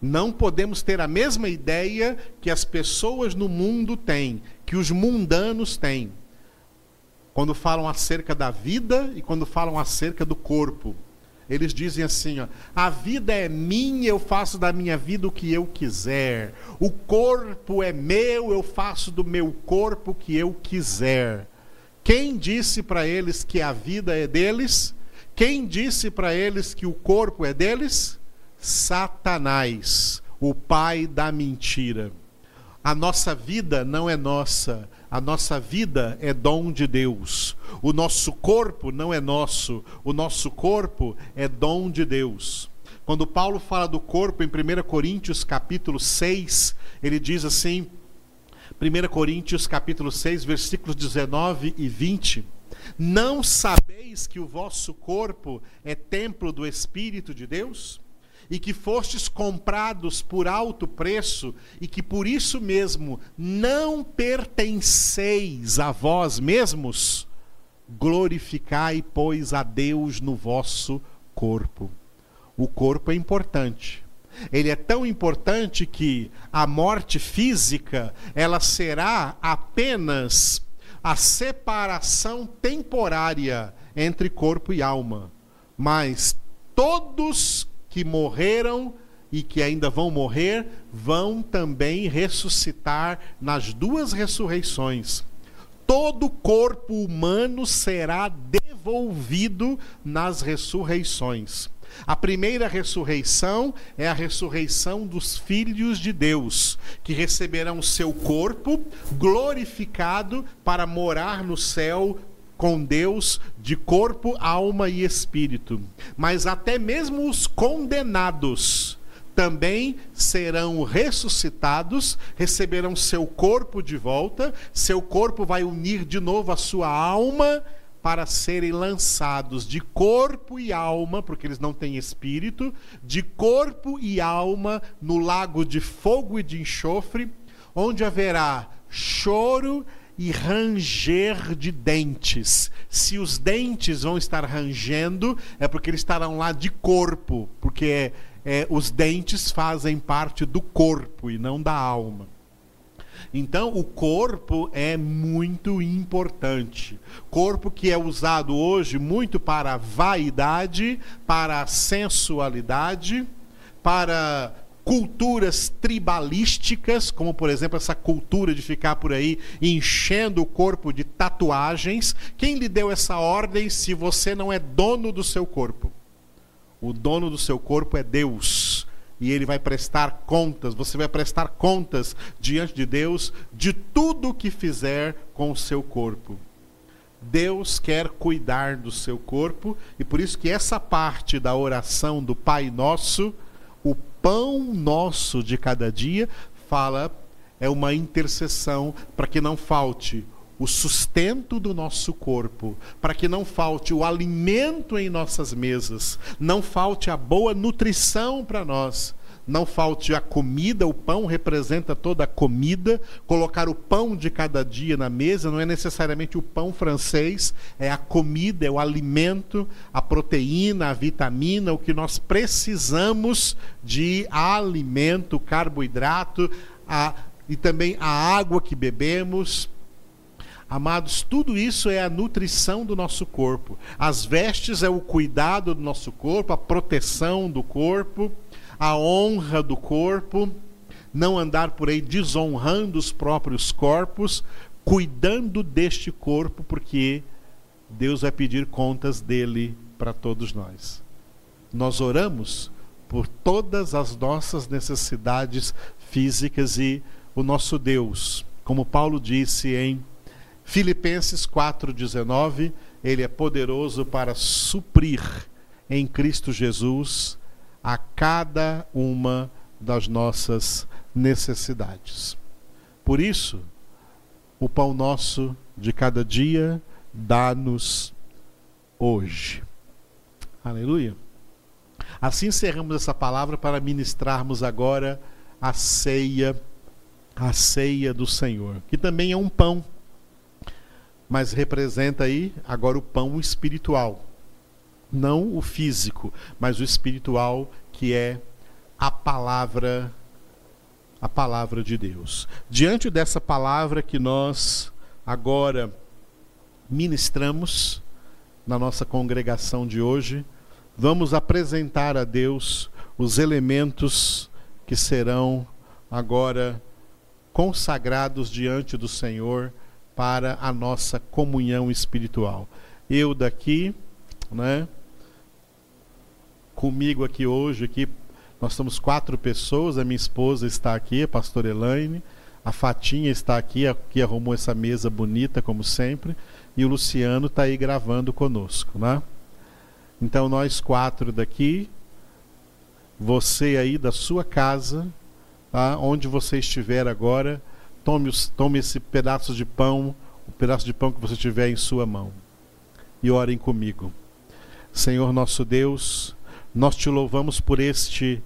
Não podemos ter a mesma ideia que as pessoas no mundo têm, que os mundanos têm, quando falam acerca da vida e quando falam acerca do corpo. Eles dizem assim: ó, a vida é minha, eu faço da minha vida o que eu quiser. O corpo é meu, eu faço do meu corpo o que eu quiser. Quem disse para eles que a vida é deles? Quem disse para eles que o corpo é deles? Satanás, o pai da mentira. A nossa vida não é nossa, a nossa vida é dom de Deus. O nosso corpo não é nosso, o nosso corpo é dom de Deus. Quando Paulo fala do corpo em 1 Coríntios capítulo 6, ele diz assim, 1 Coríntios capítulo 6, versículos 19 e 20: Não sabeis que o vosso corpo é templo do Espírito de Deus? E que fostes comprados por alto preço, e que por isso mesmo não pertenceis a vós mesmos, glorificai, pois, a Deus no vosso corpo. O corpo é importante. Ele é tão importante que a morte física, ela será apenas a separação temporária entre corpo e alma. Mas todos que morreram e que ainda vão morrer, vão também ressuscitar nas duas ressurreições. Todo corpo humano será devolvido nas ressurreições. A primeira ressurreição é a ressurreição dos filhos de Deus, que receberão seu corpo glorificado para morar no céu com Deus de corpo, alma e espírito. Mas até mesmo os condenados também serão ressuscitados, receberão seu corpo de volta, seu corpo vai unir de novo a sua alma para serem lançados de corpo e alma, porque eles não têm espírito, de corpo e alma no lago de fogo e de enxofre, onde haverá choro e ranger de dentes. Se os dentes vão estar rangendo, é porque eles estarão lá de corpo, porque é, é, os dentes fazem parte do corpo e não da alma. Então, o corpo é muito importante. Corpo que é usado hoje muito para vaidade, para sensualidade, para culturas tribalísticas, como por exemplo essa cultura de ficar por aí enchendo o corpo de tatuagens. Quem lhe deu essa ordem se você não é dono do seu corpo? O dono do seu corpo é Deus. E ele vai prestar contas, você vai prestar contas diante de Deus de tudo que fizer com o seu corpo. Deus quer cuidar do seu corpo e por isso que essa parte da oração do Pai Nosso pão nosso de cada dia fala é uma intercessão para que não falte o sustento do nosso corpo, para que não falte o alimento em nossas mesas, não falte a boa nutrição para nós, não falte a comida, o pão representa toda a comida. Colocar o pão de cada dia na mesa não é necessariamente o pão francês, é a comida, é o alimento, a proteína, a vitamina, o que nós precisamos de alimento, carboidrato, a, e também a água que bebemos. Amados, tudo isso é a nutrição do nosso corpo. As vestes é o cuidado do nosso corpo, a proteção do corpo a honra do corpo, não andar por aí desonrando os próprios corpos, cuidando deste corpo, porque Deus vai pedir contas dele para todos nós. Nós oramos por todas as nossas necessidades físicas e o nosso Deus, como Paulo disse em Filipenses 4:19, ele é poderoso para suprir em Cristo Jesus a cada uma das nossas necessidades. Por isso, o pão nosso de cada dia dá-nos hoje. Aleluia. Assim encerramos essa palavra para ministrarmos agora a ceia, a ceia do Senhor, que também é um pão, mas representa aí agora o pão espiritual. Não o físico, mas o espiritual, que é a palavra a palavra de Deus. Diante dessa palavra que nós agora ministramos na nossa congregação de hoje, vamos apresentar a Deus os elementos que serão agora consagrados diante do Senhor para a nossa comunhão espiritual. Eu daqui, né? Comigo aqui hoje, aqui nós somos quatro pessoas. A minha esposa está aqui, a pastora Elaine. A Fatinha está aqui, que arrumou essa mesa bonita, como sempre. E o Luciano está aí gravando conosco, né? Então, nós quatro daqui, você aí da sua casa, tá? onde você estiver agora, tome, os, tome esse pedaço de pão, o pedaço de pão que você tiver em sua mão, e orem comigo. Senhor nosso Deus, nós te louvamos por este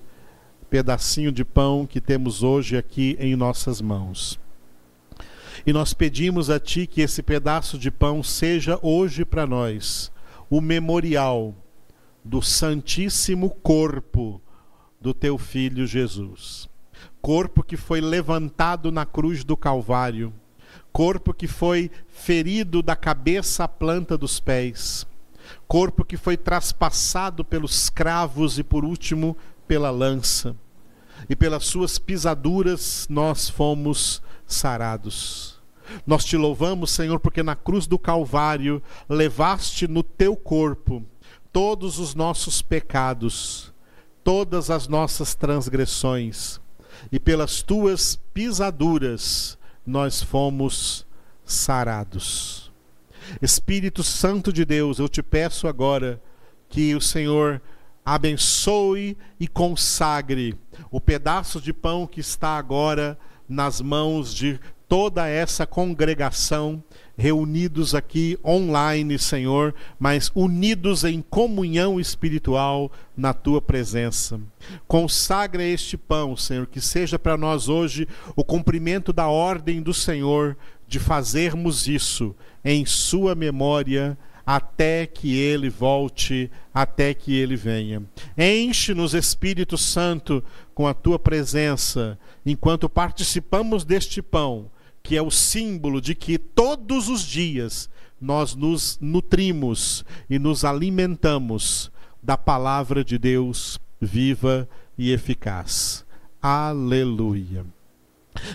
pedacinho de pão que temos hoje aqui em nossas mãos. E nós pedimos a Ti que esse pedaço de pão seja hoje para nós o memorial do Santíssimo Corpo do Teu Filho Jesus. Corpo que foi levantado na cruz do Calvário, corpo que foi ferido da cabeça à planta dos pés, corpo que foi traspassado pelos cravos e, por último, pela lança e pelas suas pisaduras nós fomos sarados. Nós te louvamos, Senhor, porque na cruz do Calvário levaste no teu corpo todos os nossos pecados, todas as nossas transgressões, e pelas tuas pisaduras nós fomos sarados. Espírito Santo de Deus, eu te peço agora que o Senhor abençoe e consagre o pedaço de pão que está agora nas mãos de toda essa congregação reunidos aqui online, Senhor, mas unidos em comunhão espiritual na tua presença. Consagra este pão, Senhor, que seja para nós hoje o cumprimento da ordem do Senhor de fazermos isso em sua memória até que ele volte, até que ele venha. Enche-nos, Espírito Santo, com a tua presença, enquanto participamos deste pão, que é o símbolo de que todos os dias nós nos nutrimos e nos alimentamos da palavra de Deus viva e eficaz. Aleluia.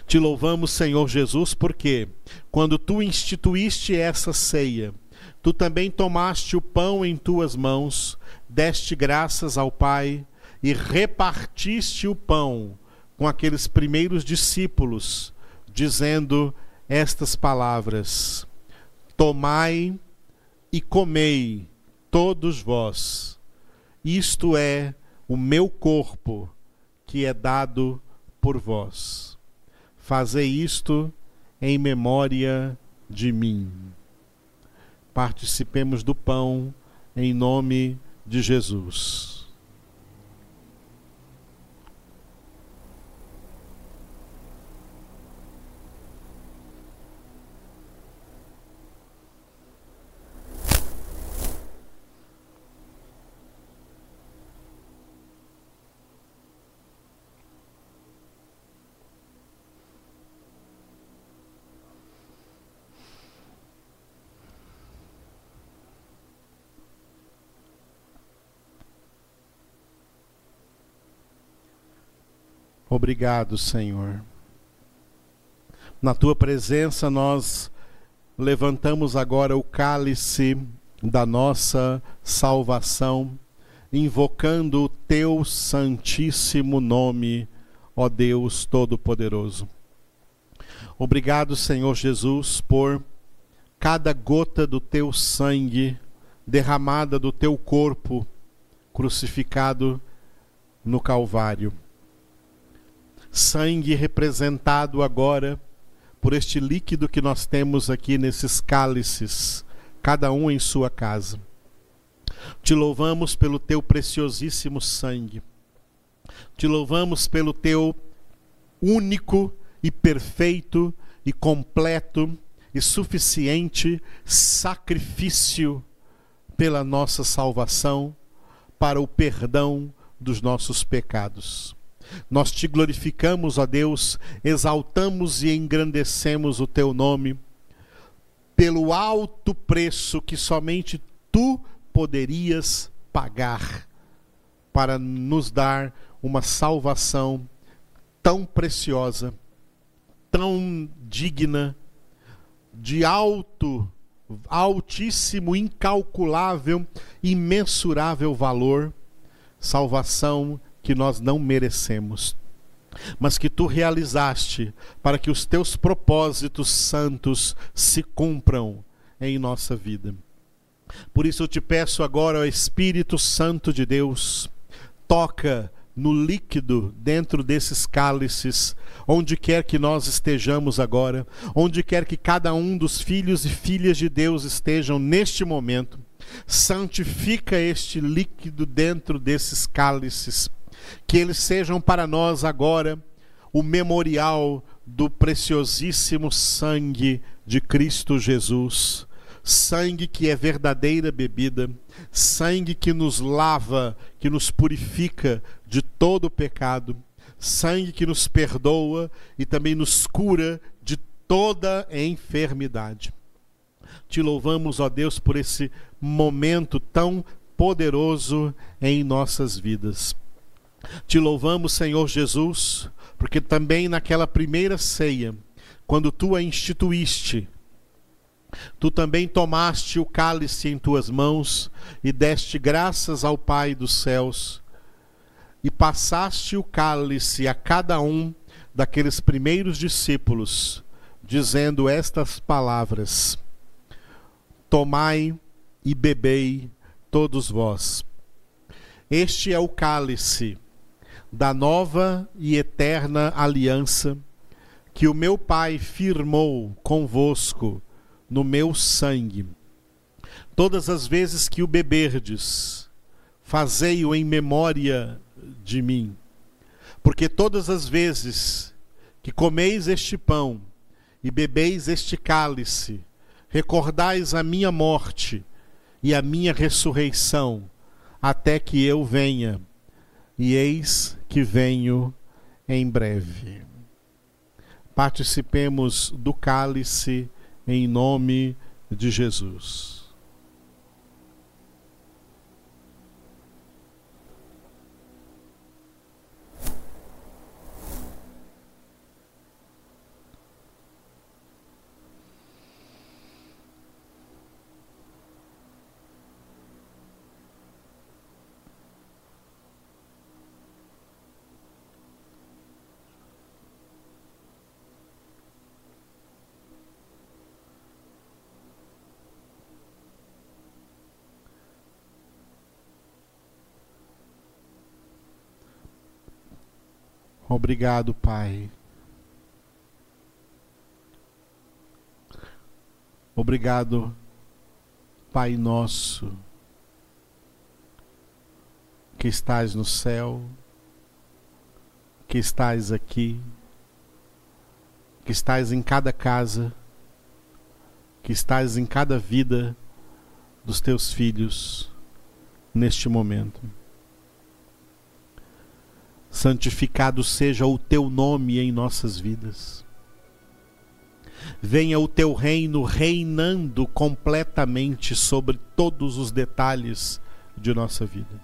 Te louvamos, Senhor Jesus, porque quando tu instituíste essa ceia, Tu também tomaste o pão em tuas mãos, deste graças ao Pai e repartiste o pão com aqueles primeiros discípulos, dizendo estas palavras: Tomai e comei, todos vós, isto é o meu corpo que é dado por vós. Fazei isto em memória de mim participemos do pão em nome de Jesus. Obrigado, Senhor. Na tua presença nós levantamos agora o cálice da nossa salvação, invocando o teu santíssimo nome, ó Deus Todo-Poderoso. Obrigado, Senhor Jesus, por cada gota do teu sangue derramada do teu corpo crucificado no Calvário. Sangue representado agora por este líquido que nós temos aqui nesses cálices, cada um em sua casa. Te louvamos pelo teu preciosíssimo sangue. Te louvamos pelo teu único e perfeito e completo e suficiente sacrifício pela nossa salvação, para o perdão dos nossos pecados. Nós te glorificamos, ó Deus, exaltamos e engrandecemos o teu nome pelo alto preço que somente tu poderias pagar para nos dar uma salvação tão preciosa, tão digna, de alto, altíssimo, incalculável, imensurável valor, salvação que nós não merecemos, mas que tu realizaste para que os teus propósitos santos se cumpram em nossa vida. Por isso eu te peço agora, ó Espírito Santo de Deus, toca no líquido dentro desses cálices, onde quer que nós estejamos agora, onde quer que cada um dos filhos e filhas de Deus estejam neste momento, santifica este líquido dentro desses cálices, que eles sejam para nós agora o memorial do preciosíssimo sangue de Cristo Jesus, sangue que é verdadeira bebida, sangue que nos lava, que nos purifica de todo o pecado, sangue que nos perdoa e também nos cura de toda enfermidade. Te louvamos, ó Deus, por esse momento tão poderoso em nossas vidas. Te louvamos, Senhor Jesus, porque também naquela primeira ceia, quando tu a instituíste, tu também tomaste o cálice em tuas mãos e deste graças ao Pai dos céus, e passaste o cálice a cada um daqueles primeiros discípulos, dizendo estas palavras: Tomai e bebei todos vós. Este é o cálice da nova e eterna aliança que o meu Pai firmou convosco no meu sangue. Todas as vezes que o beberdes, fazei-o em memória de mim. Porque todas as vezes que comeis este pão e bebeis este cálice, recordais a minha morte e a minha ressurreição, até que eu venha. E eis que venho em breve. Participemos do cálice em nome de Jesus. Obrigado, Pai. Obrigado, Pai nosso, que estás no céu, que estás aqui, que estás em cada casa, que estás em cada vida dos teus filhos neste momento santificado seja o teu nome em nossas vidas. Venha o teu reino reinando completamente sobre todos os detalhes de nossa vida.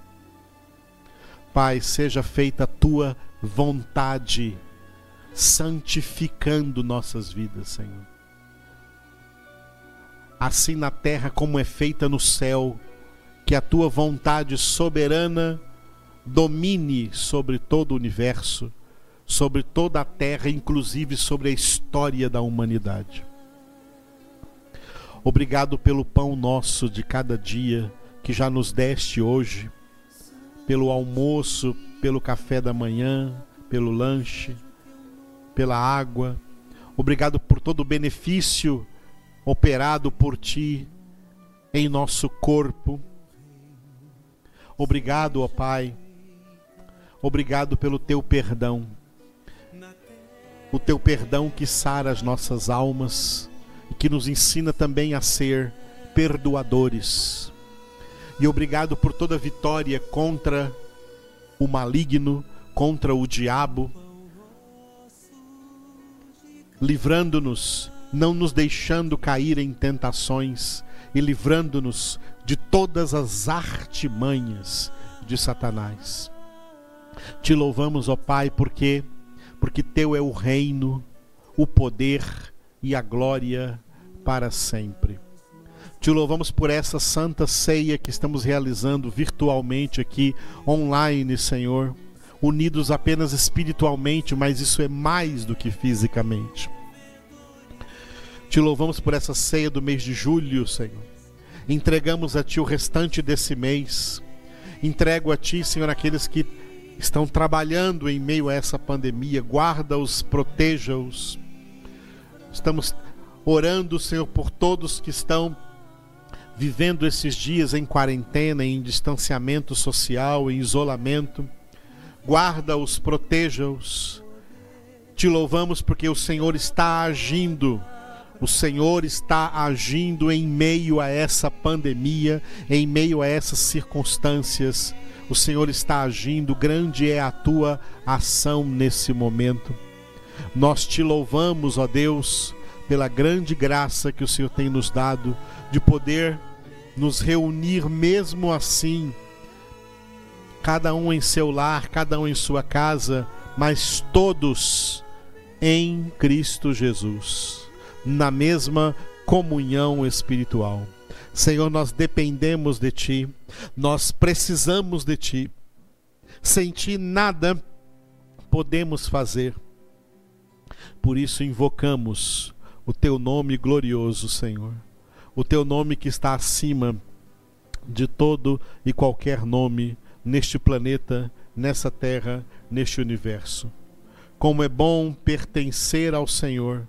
Pai, seja feita a tua vontade, santificando nossas vidas, Senhor. Assim na terra como é feita no céu, que a tua vontade soberana domine sobre todo o universo, sobre toda a terra, inclusive sobre a história da humanidade. Obrigado pelo pão nosso de cada dia que já nos deste hoje, pelo almoço, pelo café da manhã, pelo lanche, pela água. Obrigado por todo o benefício operado por ti em nosso corpo. Obrigado, ó Pai. Obrigado pelo teu perdão. O teu perdão que sara as nossas almas e que nos ensina também a ser perdoadores. E obrigado por toda vitória contra o maligno, contra o diabo, livrando-nos, não nos deixando cair em tentações e livrando-nos de todas as artimanhas de Satanás. Te louvamos, ó Pai, porque porque teu é o reino, o poder e a glória para sempre. Te louvamos por essa santa ceia que estamos realizando virtualmente aqui, online, Senhor, unidos apenas espiritualmente, mas isso é mais do que fisicamente. Te louvamos por essa ceia do mês de julho, Senhor. Entregamos a Ti o restante desse mês. Entrego a Ti, Senhor, aqueles que estão trabalhando em meio a essa pandemia. Guarda-os, proteja-os. Estamos orando, Senhor, por todos que estão vivendo esses dias em quarentena, em distanciamento social, em isolamento. Guarda-os, proteja-os. Te louvamos porque o Senhor está agindo. O Senhor está agindo em meio a essa pandemia, em meio a essas circunstâncias. O Senhor está agindo, grande é a tua ação nesse momento. Nós te louvamos, ó Deus, pela grande graça que o Senhor tem nos dado de poder nos reunir mesmo assim, cada um em seu lar, cada um em sua casa, mas todos em Cristo Jesus, na mesma comunhão espiritual. Senhor, nós dependemos de Ti, nós precisamos de Ti. Sem Ti nada podemos fazer. Por isso invocamos o Teu nome glorioso, Senhor. O Teu nome que está acima de todo e qualquer nome neste planeta, nessa terra, neste universo. Como é bom pertencer ao Senhor,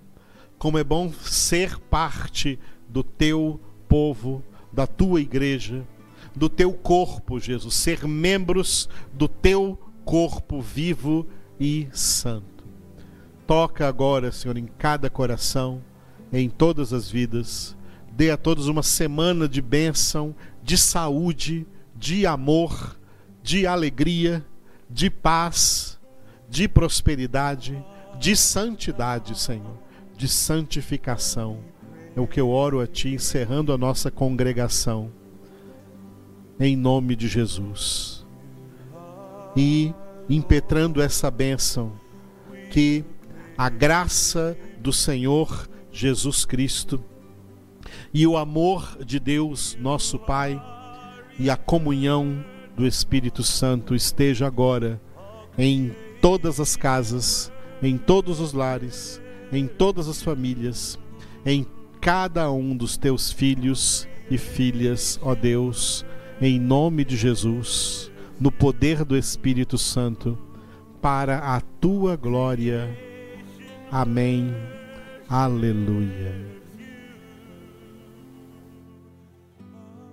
como é bom ser parte do Teu povo, da tua igreja, do teu corpo, Jesus, ser membros do teu corpo vivo e santo. Toca agora, Senhor, em cada coração, em todas as vidas. Dê a todos uma semana de bênção, de saúde, de amor, de alegria, de paz, de prosperidade, de santidade, Senhor, de santificação é o que eu oro a Ti, encerrando a nossa congregação, em nome de Jesus. E impetrando essa bênção, que a graça do Senhor Jesus Cristo e o amor de Deus, nosso Pai, e a comunhão do Espírito Santo esteja agora em todas as casas, em todos os lares, em todas as famílias, em cada um dos teus filhos e filhas, ó Deus, em nome de Jesus, no poder do Espírito Santo, para a tua glória. Amém. Aleluia.